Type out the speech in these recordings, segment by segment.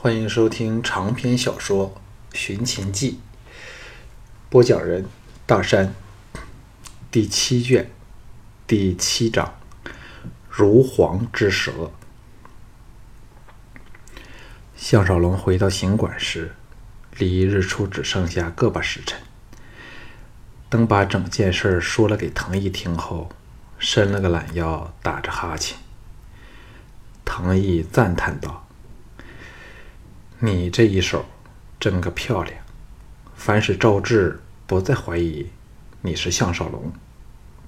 欢迎收听长篇小说《寻秦记》，播讲人大山，第七卷第七章：如簧之舌。项少龙回到行馆时，离日出只剩下个把时辰。等把整件事说了给唐毅听后，伸了个懒腰，打着哈欠。唐毅赞叹道。你这一手真个漂亮！凡是赵志不再怀疑你是项少龙。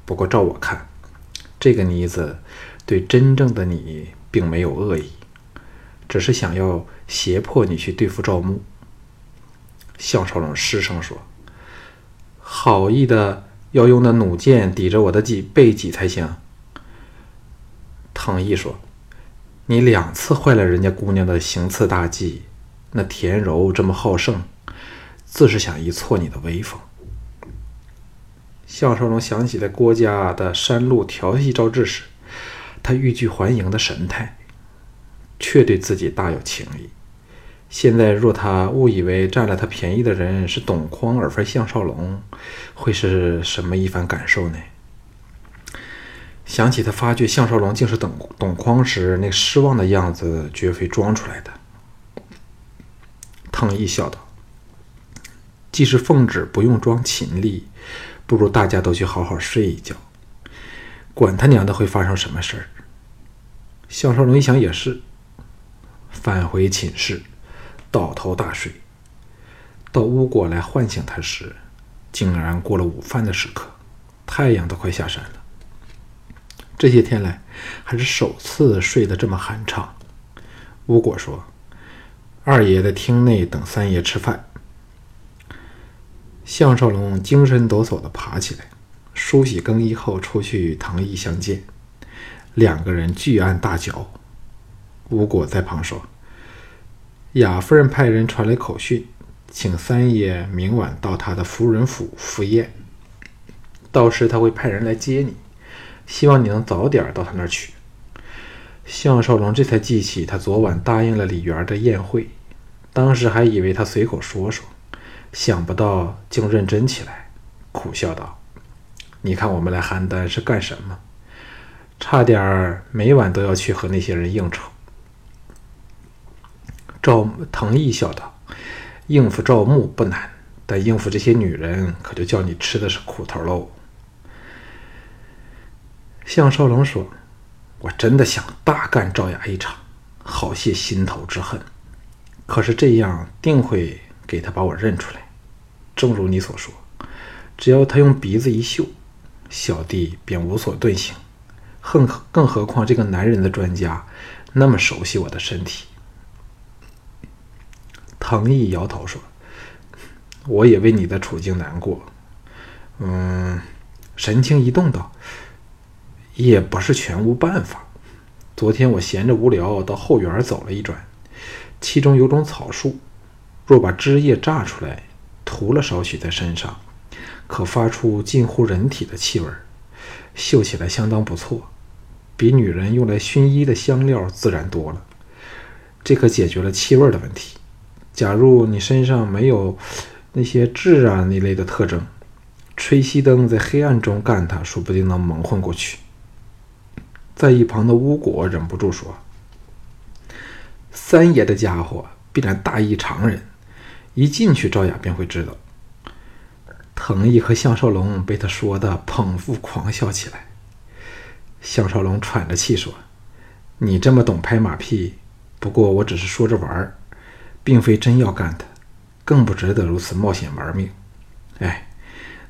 不过照我看，这个妮子对真正的你并没有恶意，只是想要胁迫你去对付赵牧。项少龙失声说：“好意的要用那弩箭抵着我的脊背脊才行。”唐毅说：“你两次坏了人家姑娘的行刺大计。”那田柔这么好胜，自是想一挫你的威风。项少龙想起了郭家的山路调戏赵志时，他欲拒还迎的神态，却对自己大有情意。现在若他误以为占了他便宜的人是董匡而非项少龙，会是什么一番感受呢？想起他发觉项少龙竟是董董匡时那失望的样子，绝非装出来的。抗议笑道：“既是奉旨不用装勤力，不如大家都去好好睡一觉，管他娘的会发生什么事儿。”项少龙一想也是，返回寝室，倒头大睡。到乌果来唤醒他时，竟然过了午饭的时刻，太阳都快下山了。这些天来，还是首次睡得这么酣畅。乌果说。二爷在厅内等三爷吃饭。项少龙精神抖擞地爬起来，梳洗更衣后出去与唐毅相见。两个人俱按大嚼。吴果在旁说：“雅夫人派人传来口讯，请三爷明晚到他的夫人府赴宴，到时他会派人来接你，希望你能早点到他那儿去。”项少龙这才记起，他昨晚答应了李媛的宴会。当时还以为他随口说说，想不到竟认真起来，苦笑道：“你看我们来邯郸是干什么？差点儿每晚都要去和那些人应酬。”赵腾毅笑道：“应付赵牧不难，但应付这些女人，可就叫你吃的是苦头喽。”项少龙说：“我真的想大干赵雅一场，好泄心头之恨。”可是这样定会给他把我认出来，正如你所说，只要他用鼻子一嗅，小弟便无所遁形。更更何况这个男人的专家那么熟悉我的身体。唐毅摇头说：“我也为你的处境难过。”嗯，神情一动道：“也不是全无办法。昨天我闲着无聊，到后园走了一转。”其中有种草树，若把枝叶榨出来，涂了少许在身上，可发出近乎人体的气味，嗅起来相当不错，比女人用来熏衣的香料自然多了。这可解决了气味的问题。假如你身上没有那些痣啊那类的特征，吹熄灯在黑暗中干它，说不定能蒙混过去。在一旁的巫果忍不住说。三爷的家伙必然大异常人，一进去赵雅便会知道。藤毅和项少龙被他说的捧腹狂笑起来。项少龙喘着气说：“你这么懂拍马屁，不过我只是说着玩儿，并非真要干他，更不值得如此冒险玩命。哎，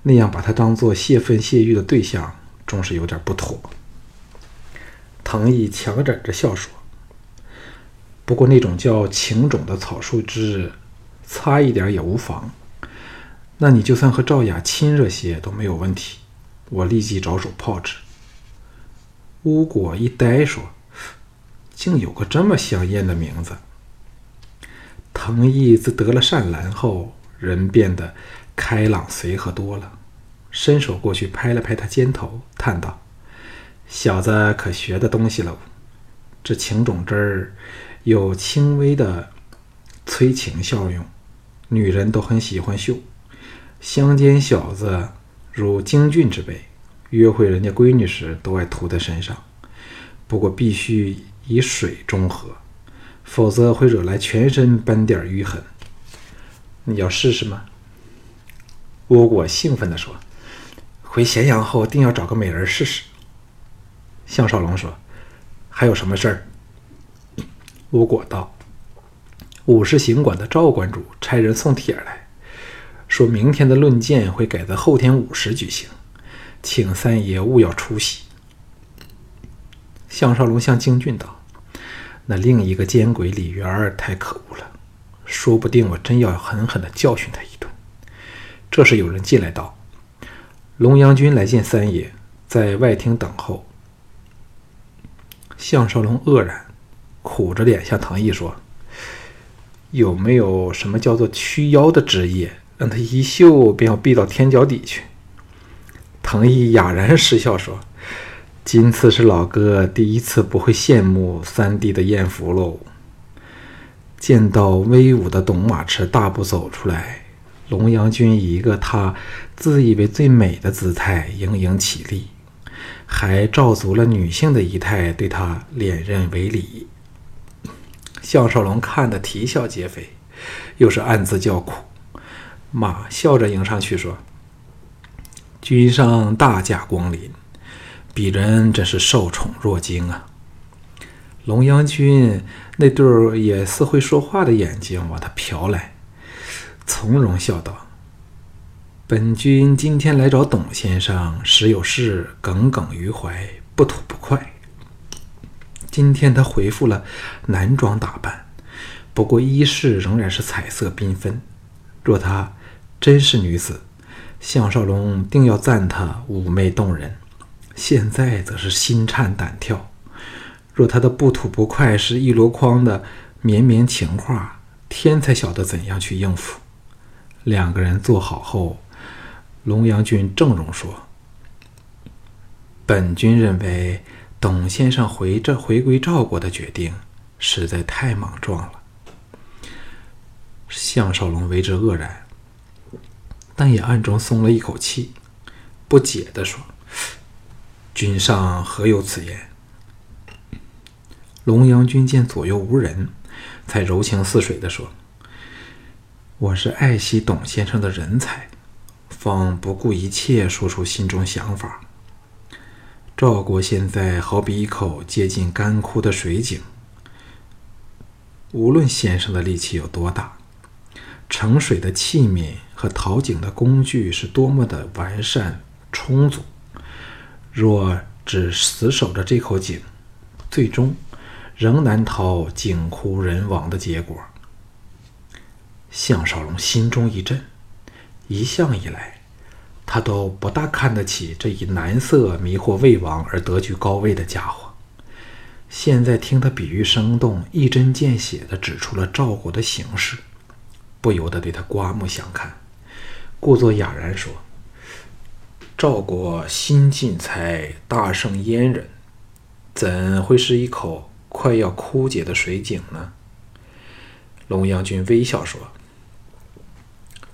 那样把他当做泄愤泄欲的对象，终是有点不妥。”藤毅强忍着笑说。不过那种叫情种的草树枝，擦一点也无妨。那你就算和赵雅亲热些都没有问题。我立即着手炮制。巫果一呆说：“竟有个这么香艳的名字。”藤毅自得了善兰后，人变得开朗随和多了，伸手过去拍了拍他肩头，叹道：“小子可学的东西喽，这情种汁儿。”有轻微的催情效用，女人都很喜欢秀。乡间小子如京俊之辈，约会人家闺女时都爱涂在身上，不过必须以水中和，否则会惹来全身斑点淤痕。你要试试吗？倭果兴奋地说：“回咸阳后，定要找个美人试试。”项少龙说：“还有什么事儿？”吴果道：“武士行馆的赵馆主差人送帖来，说明天的论剑会改在后天午时举行，请三爷勿要出席。”项少龙向京俊道：“那另一个奸鬼李元儿太可恶了，说不定我真要狠狠地教训他一顿。”这时有人进来道：“龙阳君来见三爷，在外厅等候。”项少龙愕然。苦着脸向唐毅说：“有没有什么叫做驱妖的职业，让他一嗅便要避到天脚底去？”唐毅哑然失笑说：“今次是老哥第一次不会羡慕三弟的艳福喽。”见到威武的董马池大步走出来，龙阳君以一个他自以为最美的姿态盈盈起立，还照足了女性的仪态，对他连任为礼。项少龙看得啼笑皆非，又是暗自叫苦。马笑着迎上去说：“君上大驾光临，鄙人真是受宠若惊啊！”龙阳君那对儿也似会说话的眼睛往他瞟来，从容笑道：“本君今天来找董先生，实有事耿耿于怀，不吐不快。”今天他回复了男装打扮，不过衣饰仍然是彩色缤纷。若她真是女子，项少龙定要赞她妩媚动人。现在则是心颤胆跳。若她的不吐不快是一箩筐的绵绵情话，天才晓得怎样去应付。两个人坐好后，龙阳君郑重说：“本君认为。”董先生回这回归赵国的决定实在太莽撞了。项少龙为之愕然，但也暗中松了一口气，不解地说：“君上何有此言？”龙阳君见左右无人，才柔情似水地说：“我是爱惜董先生的人才，方不顾一切说出心中想法。”赵国现在好比一口接近干枯的水井，无论先生的力气有多大，盛水的器皿和淘井的工具是多么的完善充足，若只死守着这口井，最终仍难逃井枯人亡的结果。项少龙心中一震，一向以来。他都不大看得起这以男色迷惑魏王而得居高位的家伙。现在听他比喻生动、一针见血地指出了赵国的形势，不由得对他刮目相看，故作哑然说：“赵国新晋才大胜燕人，怎会是一口快要枯竭的水井呢？”龙阳君微笑说：“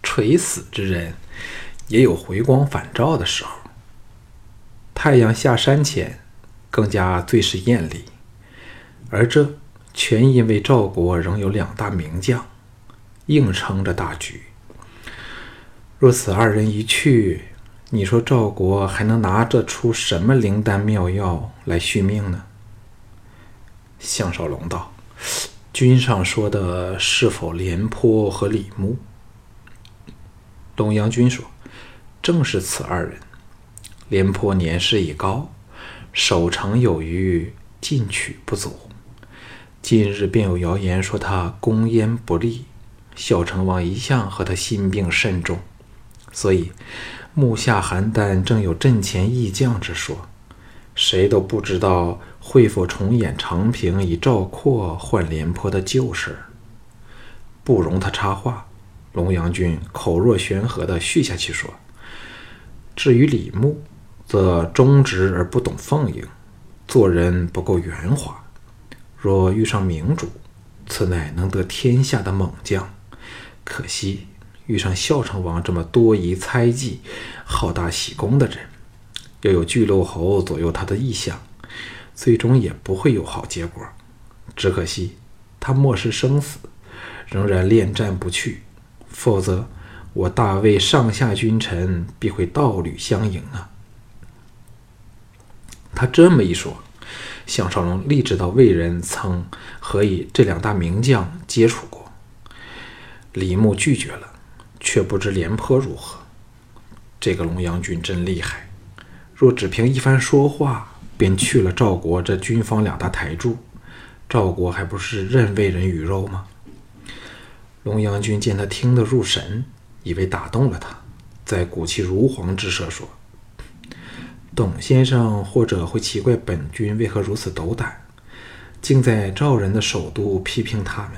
垂死之人。”也有回光返照的时候。太阳下山前，更加最是艳丽，而这全因为赵国仍有两大名将，硬撑着大局。若此二人一去，你说赵国还能拿着出什么灵丹妙药来续命呢？项少龙道：“君上说的是否廉颇和李牧？”东阳君说。正是此二人，廉颇年事已高，守城有余，进取不足。近日便有谣言说他攻燕不利，小成王一向和他心病甚重，所以目下邯郸正有阵前议将之说，谁都不知道会否重演长平以赵括换廉颇的旧事。不容他插话，龙阳君口若悬河地续下去说。至于李牧，则忠直而不懂奉迎，做人不够圆滑。若遇上明主，此乃能得天下的猛将，可惜遇上孝成王这么多疑猜忌、好大喜功的人，又有巨鹿侯左右他的意向，最终也不会有好结果。只可惜他漠视生死，仍然恋战不去，否则我大魏上下君臣必会道侣相迎啊！他这么一说。项少龙立知道魏人曾和以这两大名将接触过，李牧拒绝了，却不知廉颇如何。这个龙阳君真厉害，若只凭一番说话便去了赵国这军方两大台柱，赵国还不是任魏人鱼肉吗？龙阳君见他听得入神，以为打动了他，在鼓起如簧之舌说。董先生或者会奇怪本君为何如此斗胆，竟在赵人的首都批评他们。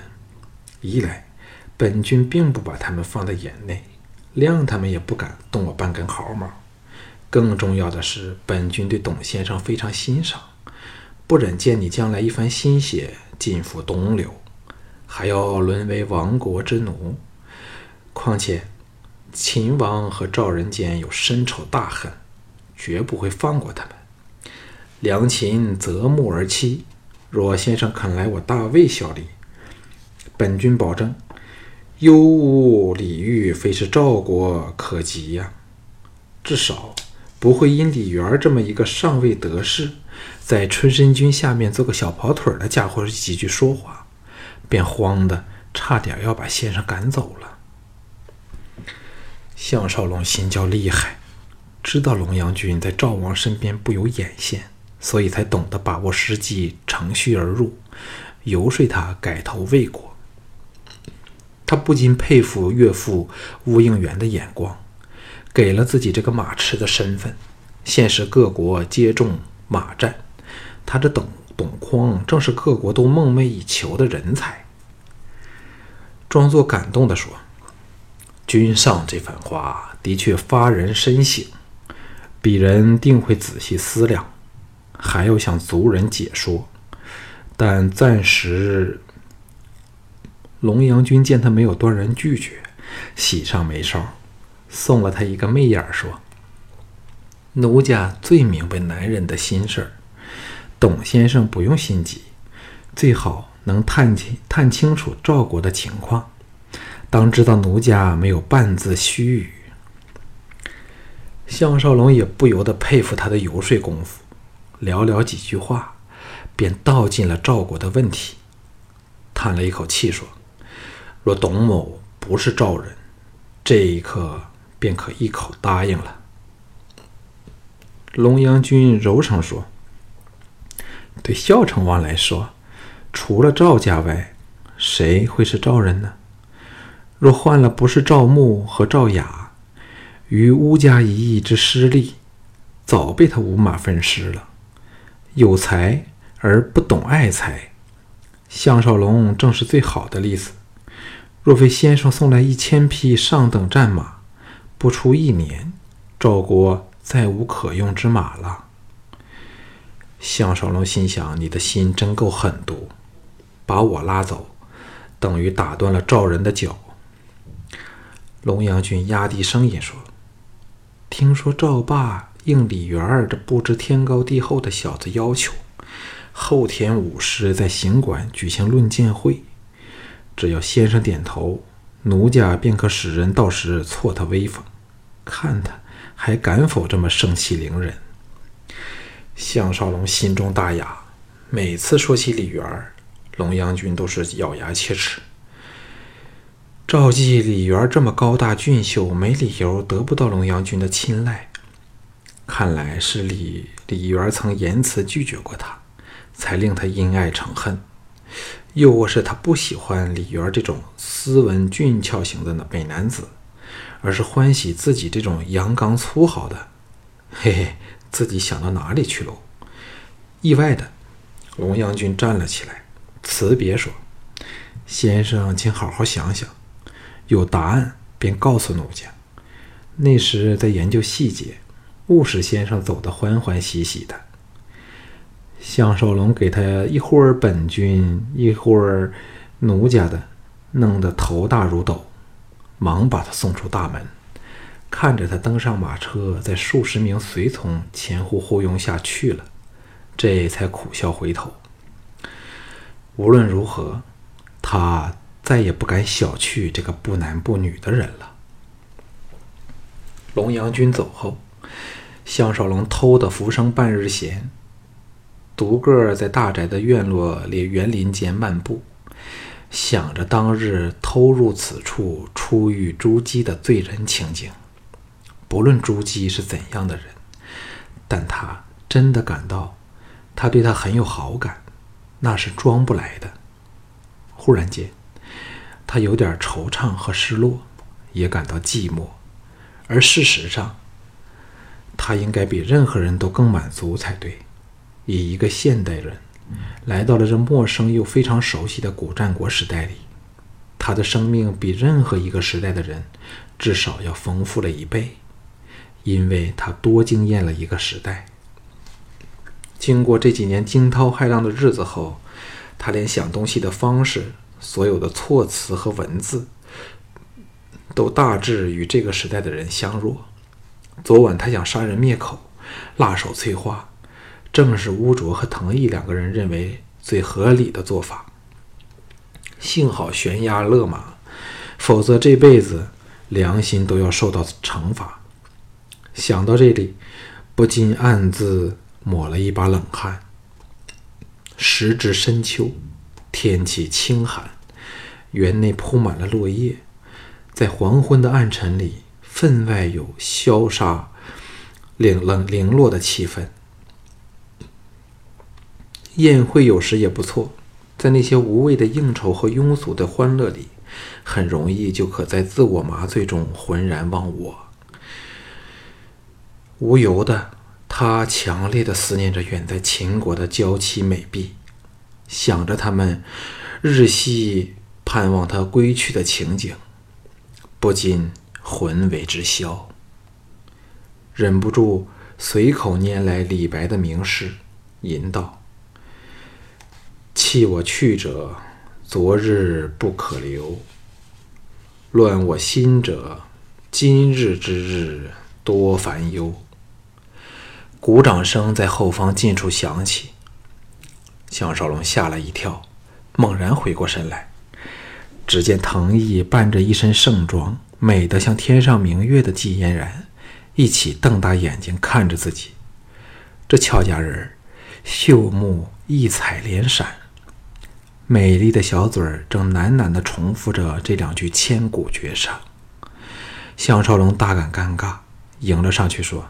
一来，本君并不把他们放在眼内，谅他们也不敢动我半根毫毛。更重要的是，本君对董先生非常欣赏，不忍见你将来一番心血尽付东流，还要沦为亡国之奴。况且，秦王和赵人间有深仇大恨。绝不会放过他们。良禽择木而栖，若先生肯来我大魏效力，本君保证，幽吾李煜非是赵国可及呀。至少不会因李元这么一个上位得势，在春申君下面做个小跑腿的家伙几句说话，便慌的差点要把先生赶走了。项少龙心焦厉害。知道龙阳君在赵王身边不有眼线，所以才懂得把握时机，乘虚而入，游说他改投魏国。他不禁佩服岳父乌应元的眼光，给了自己这个马痴的身份。现时各国接种马战，他这董董匡正是各国都梦寐以求的人才。装作感动地说：“君上这番话的确发人深省。”鄙人定会仔细思量，还要向族人解说。但暂时，龙阳君见他没有断然拒绝，喜上眉梢，送了他一个媚眼，说：“奴家最明白男人的心事儿，董先生不用心急，最好能探清探清楚赵国的情况，当知道奴家没有半字虚语。”项少龙也不由得佩服他的游说功夫，寥寥几句话，便道尽了赵国的问题，叹了一口气说：“若董某不是赵人，这一刻便可一口答应了。”龙阳君柔声说：“对孝成王来说，除了赵家外，谁会是赵人呢？若换了不是赵牧和赵雅。”于乌家一役之失利，早被他五马分尸了。有才而不懂爱才，项少龙正是最好的例子。若非先生送来一千匹上等战马，不出一年，赵国再无可用之马了。项少龙心想：你的心真够狠毒，把我拉走，等于打断了赵人的脚。龙阳君压低声音说。听说赵霸应李元儿这不知天高地厚的小子要求，后天午时在行馆举行论剑会，只要先生点头，奴家便可使人到时挫他威风，看他还敢否这么盛气凌人。项少龙心中大雅，每次说起李元儿，龙阳君都是咬牙切齿。赵记李元这么高大俊秀，没理由得不到龙阳君的青睐。看来是李李元曾言辞拒绝过他，才令他因爱成恨。又或是他不喜欢李元这种斯文俊俏型的美男子，而是欢喜自己这种阳刚粗豪的。嘿嘿，自己想到哪里去喽？意外的，龙阳君站了起来，辞别说：“先生，请好好想想。”有答案便告诉奴家。那时在研究细节，务使先生走得欢欢喜喜的。项少龙给他一会儿本君，一会儿奴家的弄得头大如斗，忙把他送出大门。看着他登上马车，在数十名随从前呼后拥下去了，这才苦笑回头。无论如何，他再也不敢小觑这个不男不女的人了。龙阳君走后，项少龙偷得浮生半日闲，独个在大宅的院落里园林间漫步，想着当日偷入此处初遇朱姬的罪人情景。不论朱姬是怎样的人，但他真的感到他对他很有好感，那是装不来的。忽然间，他有点惆怅和失落，也感到寂寞。而事实上，他应该比任何人都更满足才对。以一个现代人来到了这陌生又非常熟悉的古战国时代里，他的生命比任何一个时代的人至少要丰富了一倍。因为他多经验了一个时代，经过这几年惊涛骇浪的日子后，他连想东西的方式、所有的措辞和文字，都大致与这个时代的人相若。昨晚他想杀人灭口、辣手摧花，正是乌卓和藤毅两个人认为最合理的做法。幸好悬崖勒马，否则这辈子良心都要受到惩罚。想到这里，不禁暗自抹了一把冷汗。时值深秋，天气清寒，园内铺满了落叶，在黄昏的暗沉里，分外有萧杀、零冷零落的气氛。宴会有时也不错，在那些无谓的应酬和庸俗的欢乐里，很容易就可在自我麻醉中浑然忘我。无由的，他强烈的思念着远在秦国的娇妻美婢，想着他们日夕盼望他归去的情景，不禁魂为之消。忍不住随口拈来李白的名诗，吟道：“弃我去者，昨日不可留；乱我心者，今日之日多烦忧。”鼓掌声在后方近处响起，项少龙吓了一跳，猛然回过神来，只见藤毅扮着一身盛装、美得像天上明月的季嫣然，一起瞪大眼睛看着自己。这俏佳人秀目异彩连闪，美丽的小嘴儿正喃喃地重复着这两句千古绝唱。项少龙大感尴尬，迎了上去说。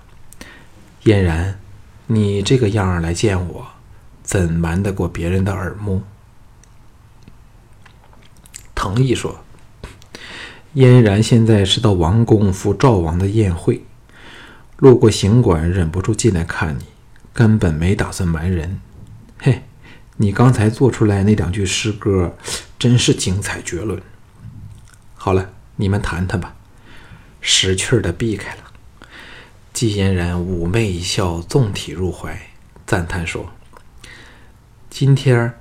嫣然，你这个样儿来见我，怎瞒得过别人的耳目？藤毅说：“嫣然现在是到王宫赴赵王的宴会，路过行馆，忍不住进来看你，根本没打算瞒人。嘿，你刚才做出来那两句诗歌，真是精彩绝伦。好了，你们谈谈吧。”识趣儿的避开了。季嫣然妩媚一笑，纵体入怀，赞叹说：“今天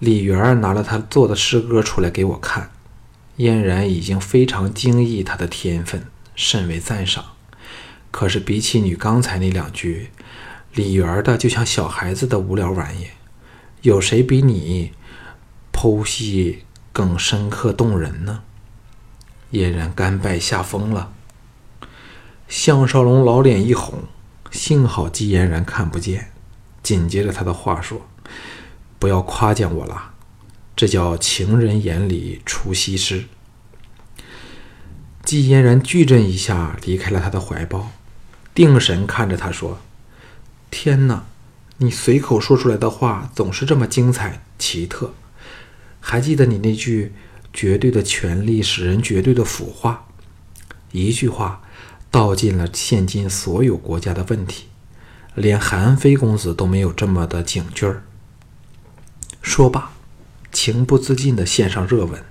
李媛儿拿了他做的诗歌出来给我看，嫣然已经非常惊异他的天分，甚为赞赏。可是比起你刚才那两句，李媛儿的就像小孩子的无聊玩意，有谁比你剖析更深刻动人呢？”嫣然甘拜下风了。项少龙老脸一红，幸好季嫣然看不见。紧接着他的话说：“不要夸奖我了，这叫情人眼里出西施。”季嫣然巨震一下，离开了他的怀抱，定神看着他说：“天哪，你随口说出来的话总是这么精彩奇特。还记得你那句‘绝对的权力使人绝对的腐化’，一句话。”道尽了现今所有国家的问题，连韩非公子都没有这么的警句儿。说罢，情不自禁地献上热吻，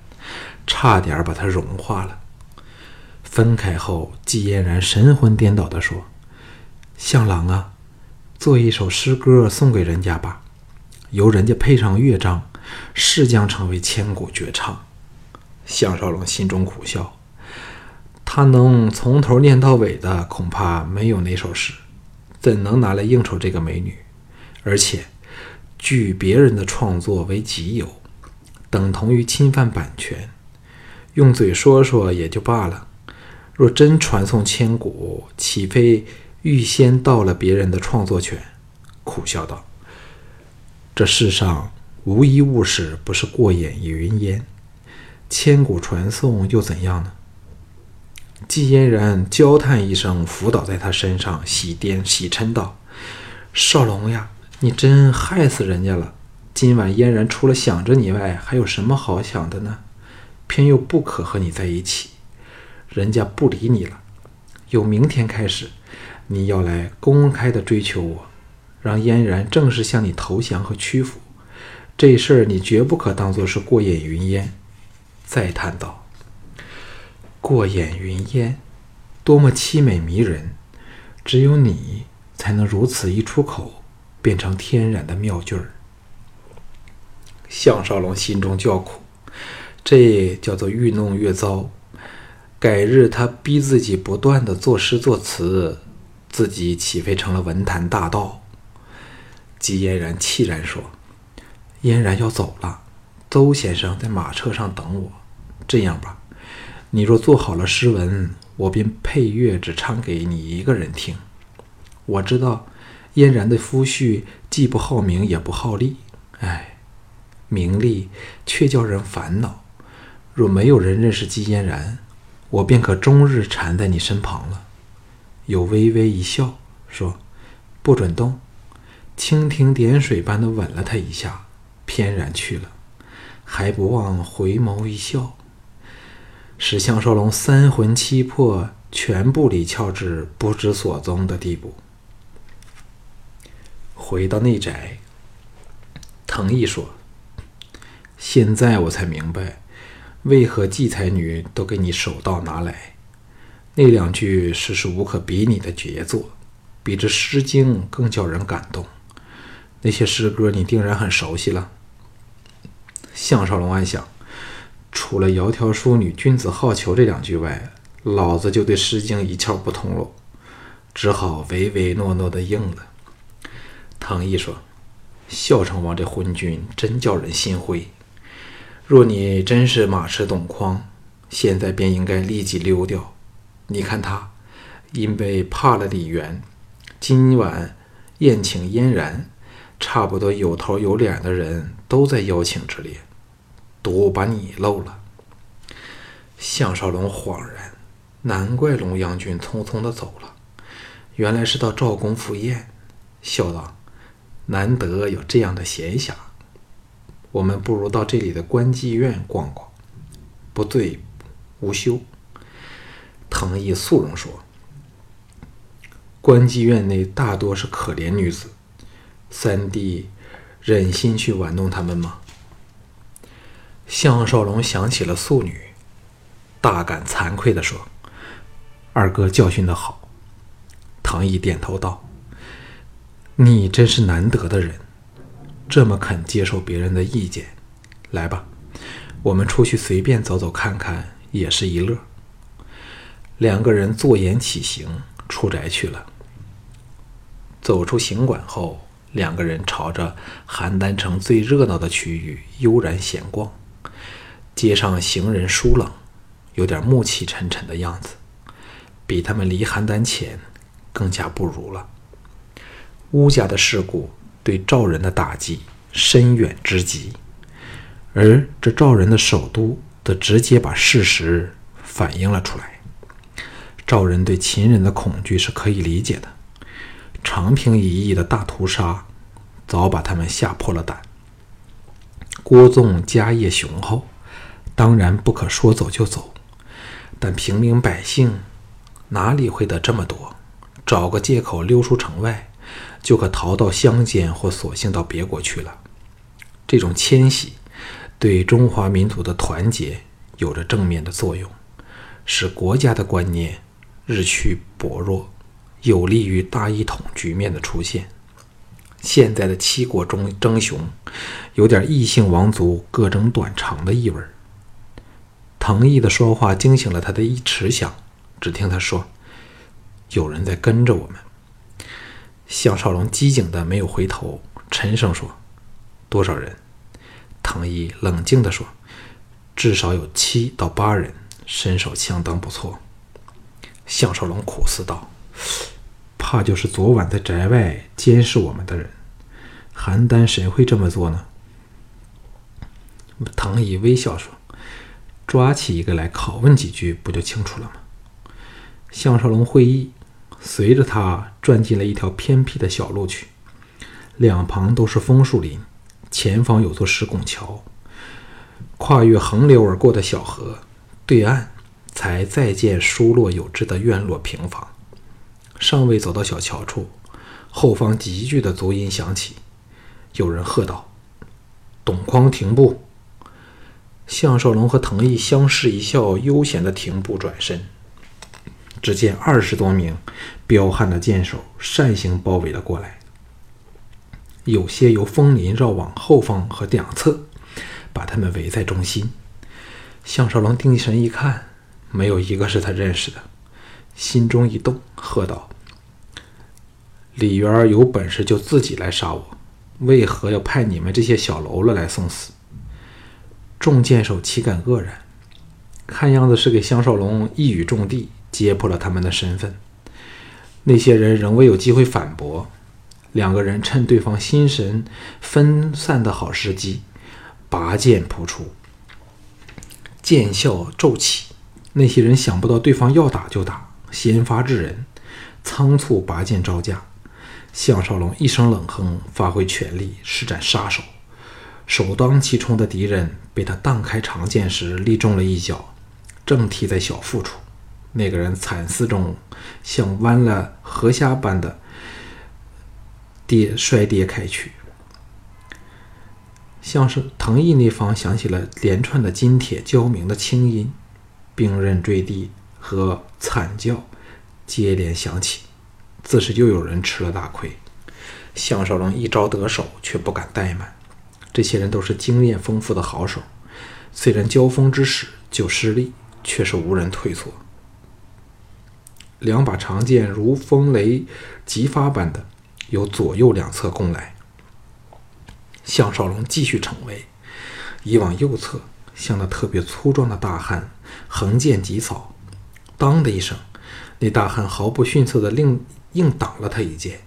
差点把他融化了。分开后，季嫣然神魂颠倒地说：“向郎啊，做一首诗歌送给人家吧，由人家配上乐章，是将成为千古绝唱。项少龙心中苦笑，他能从头念到尾的，恐怕没有哪首诗，怎能拿来应酬这个美女？而且，据别人的创作为己有，等同于侵犯版权。用嘴说说也就罢了，若真传颂千古，岂非预先盗了别人的创作权？苦笑道：“这世上无一物事不是过眼云烟，千古传颂又怎样呢？”季嫣然娇叹一声，伏倒在他身上，喜颠喜嗔道：“少龙呀，你真害死人家了！今晚嫣然除了想着你外，还有什么好想的呢？偏又不可和你在一起，人家不理你了。由明天开始，你要来公开的追求我。”让嫣然正式向你投降和屈服，这事儿你绝不可当做是过眼云烟。再叹道：“过眼云烟，多么凄美迷人！只有你才能如此一出口，变成天然的妙句儿。”项少龙心中叫苦，这叫做愈弄越糟。改日他逼自己不断的作诗作词，自己岂非成了文坛大盗？季嫣然气然说：“嫣然要走了，邹先生在马车上等我。这样吧，你若做好了诗文，我便配乐只唱给你一个人听。我知道嫣然的夫婿既不好名也不好利，哎，名利却叫人烦恼。若没有人认识季嫣然，我便可终日缠在你身旁了。”又微微一笑，说：“不准动。”蜻蜓点水般的吻了他一下，翩然去了，还不忘回眸一笑，使项少龙三魂七魄全部离窍至不知所踪的地步。回到内宅，藤毅说：“现在我才明白，为何季才女都给你手到拿来。那两句实是无可比拟的杰作，比这《诗经》更叫人感动。”那些诗歌你定然很熟悉了。项少龙暗想，除了“窈窕淑女，君子好逑”这两句外，老子就对《诗经》一窍不通喽，只好唯唯诺诺的应了。唐毅说：“孝成王这昏君真叫人心灰。若你真是马痴懂筐，现在便应该立即溜掉。你看他，因为怕了李元，今晚宴请嫣然。”差不多有头有脸的人都在邀请之列，独把你漏了。项少龙恍然，难怪龙阳君匆匆的走了，原来是到赵公赴宴。笑道：“难得有这样的闲暇，我们不如到这里的观妓院逛逛。”不醉，无休。藤毅肃容说：“观妓院内大多是可怜女子。”三弟忍心去玩弄他们吗？项少龙想起了素女，大感惭愧地说：“二哥教训的好。”唐毅点头道：“你真是难得的人，这么肯接受别人的意见。来吧，我们出去随便走走看看，也是一乐。”两个人坐言起行，出宅去了。走出行馆后。两个人朝着邯郸城最热闹的区域悠然闲逛，街上行人疏冷，有点暮气沉沉的样子，比他们离邯郸前更加不如了。乌家的事故对赵人的打击深远之极，而这赵人的首都则直接把事实反映了出来。赵人对秦人的恐惧是可以理解的。长平一役的大屠杀，早把他们吓破了胆。郭纵家业雄厚，当然不可说走就走。但平民百姓哪里会得这么多？找个借口溜出城外，就可逃到乡间，或索性到别国去了。这种迁徙对中华民族的团结有着正面的作用，使国家的观念日趋薄弱。有利于大一统局面的出现。现在的七国中争雄，有点异姓王族各争短长的意味儿。藤毅的说话惊醒了他的一迟想，只听他说：“有人在跟着我们。”项少龙机警的没有回头，沉声说：“多少人？”藤一冷静的说：“至少有七到八人，身手相当不错。”项少龙苦思道。怕就是昨晚在宅外监视我们的人，邯郸谁会这么做呢？唐乙微笑说：“抓起一个来拷问几句，不就清楚了吗？”项少龙会意，随着他转进了一条偏僻的小路去，两旁都是枫树林，前方有座石拱桥，跨越横流而过的小河，对岸才再见疏落有致的院落平房。尚未走到小桥处，后方急剧的足音响起，有人喝道：“董匡停步！”项少龙和藤毅相视一笑，悠闲的停步转身。只见二十多名彪悍的剑手扇形包围了过来，有些由枫林绕往后方和两侧，把他们围在中心。项少龙定神一看，没有一个是他认识的。心中一动，喝道：“李元儿有本事就自己来杀我，为何要派你们这些小喽啰来送死？”众剑手岂敢愕然？看样子是给项少龙一语中的，揭破了他们的身份。那些人仍未有机会反驳，两个人趁对方心神分散的好时机，拔剑扑出，剑啸骤起。那些人想不到对方要打就打。先发制人，仓促拔剑招架。项少龙一声冷哼，发挥全力施展杀手。首当其冲的敌人被他荡开长剑时立中了一脚，正踢在小腹处。那个人惨嘶中，像弯了河虾般的跌摔跌开去。像是藤毅那方响起了连串的金铁交鸣的轻音，兵刃坠地。和惨叫接连响起，自是又有人吃了大亏。项少龙一招得手，却不敢怠慢。这些人都是经验丰富的好手，虽然交锋之时就失利，却是无人退缩。两把长剑如风雷急发般的由左右两侧攻来。项少龙继续逞威，移往右侧，向那特别粗壮的大汉横剑疾扫。当的一声，那大汉毫不逊色的另硬挡了他一剑。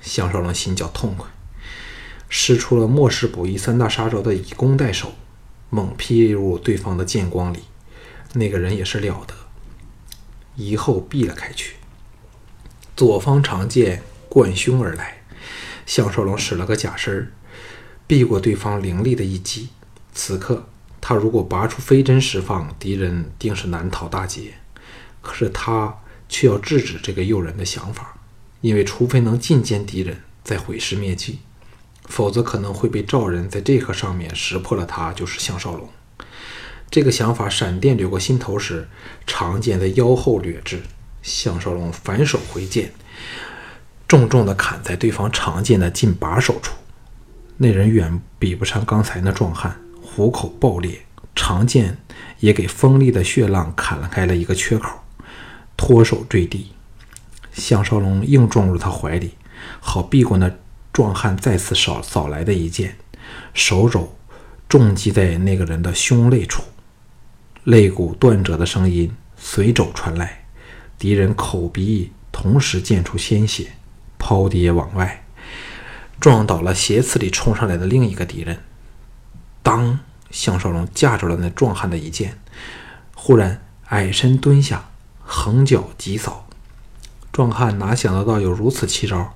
项少龙心叫痛快，使出了末世补一三大杀招的以攻代守，猛劈入对方的剑光里。那个人也是了得，一后避了开去。左方长剑贯胸而来，项少龙使了个假身儿，避过对方凌厉的一击。此刻他如果拔出飞针释放，敌人定是难逃大劫。可是他却要制止这个诱人的想法，因为除非能尽歼敌人，再毁尸灭迹，否则可能会被赵人在这个上面识破了他就是项少龙。这个想法闪电掠过心头时，长剑在腰后掠至，项少龙反手回剑，重重地砍在对方长剑的近把手处。那人远比不上刚才那壮汉，虎口爆裂，长剑也给锋利的血浪砍了开了一个缺口。脱手坠地，项少龙硬撞入他怀里，好避过那壮汉再次扫扫来的一剑。手肘重击在那个人的胸肋处，肋骨断折的声音随肘传来。敌人口鼻同时溅出鲜血，抛跌往外，撞倒了斜刺里冲上来的另一个敌人。当项少龙架住了那壮汉的一剑，忽然矮身蹲下。横脚急扫，壮汉哪想得到有如此奇招？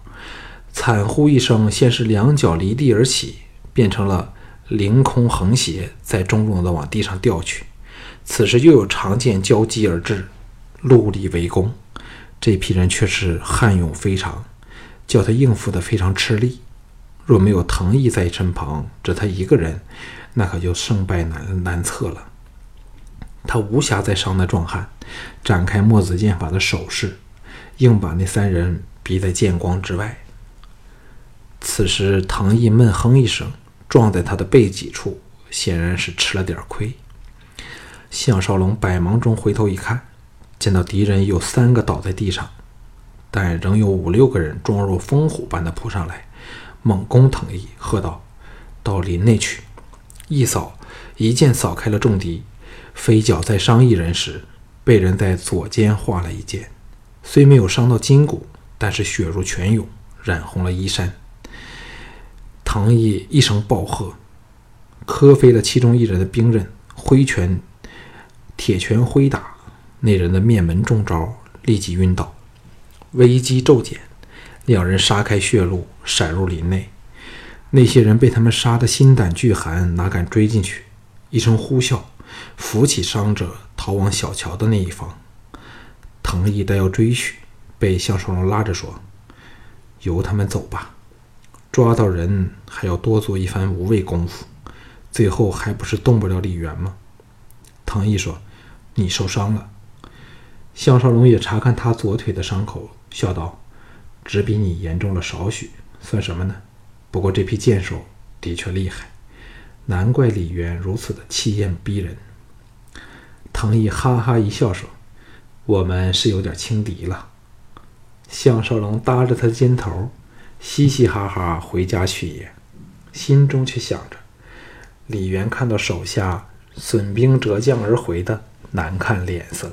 惨呼一声，先是两脚离地而起，变成了凌空横斜，再重重的往地上掉去。此时又有长剑交击而至，戮力围攻。这批人却是悍勇非常，叫他应付的非常吃力。若没有藤毅在身旁，只他一个人，那可就胜败难难测了。他无暇再伤那壮汉，展开墨子剑法的手势，硬把那三人逼在剑光之外。此时藤毅闷哼一声，撞在他的背脊处，显然是吃了点亏。项少龙百忙中回头一看，见到敌人有三个倒在地上，但仍有五六个人状若风虎般的扑上来，猛攻藤毅，喝道：“到林内去！”一扫，一剑扫开了众敌。飞脚在伤一人时，被人在左肩划了一剑，虽没有伤到筋骨，但是血如泉涌，染红了衣衫。藤毅一声暴喝，磕飞了其中一人的兵刃，挥拳。铁拳挥打那人的面门中招，立即晕倒。危机骤减，两人杀开血路，闪入林内。那些人被他们杀得心胆俱寒，哪敢追进去？一声呼啸，扶起伤者，逃往小桥的那一方。藤义待要追去，被项少龙拉着说：“由他们走吧，抓到人还要多做一番无谓功夫，最后还不是动不了李元吗？”唐毅说。你受伤了，项少龙也查看他左腿的伤口，笑道：“只比你严重了少许，算什么呢？不过这批箭手的确厉害，难怪李渊如此的气焰逼人。”唐毅哈哈一笑说：“我们是有点轻敌了。”项少龙搭着他的肩头，嘻嘻哈哈回家去也，心中却想着：李渊看到手下损兵折将而回的。难看脸色。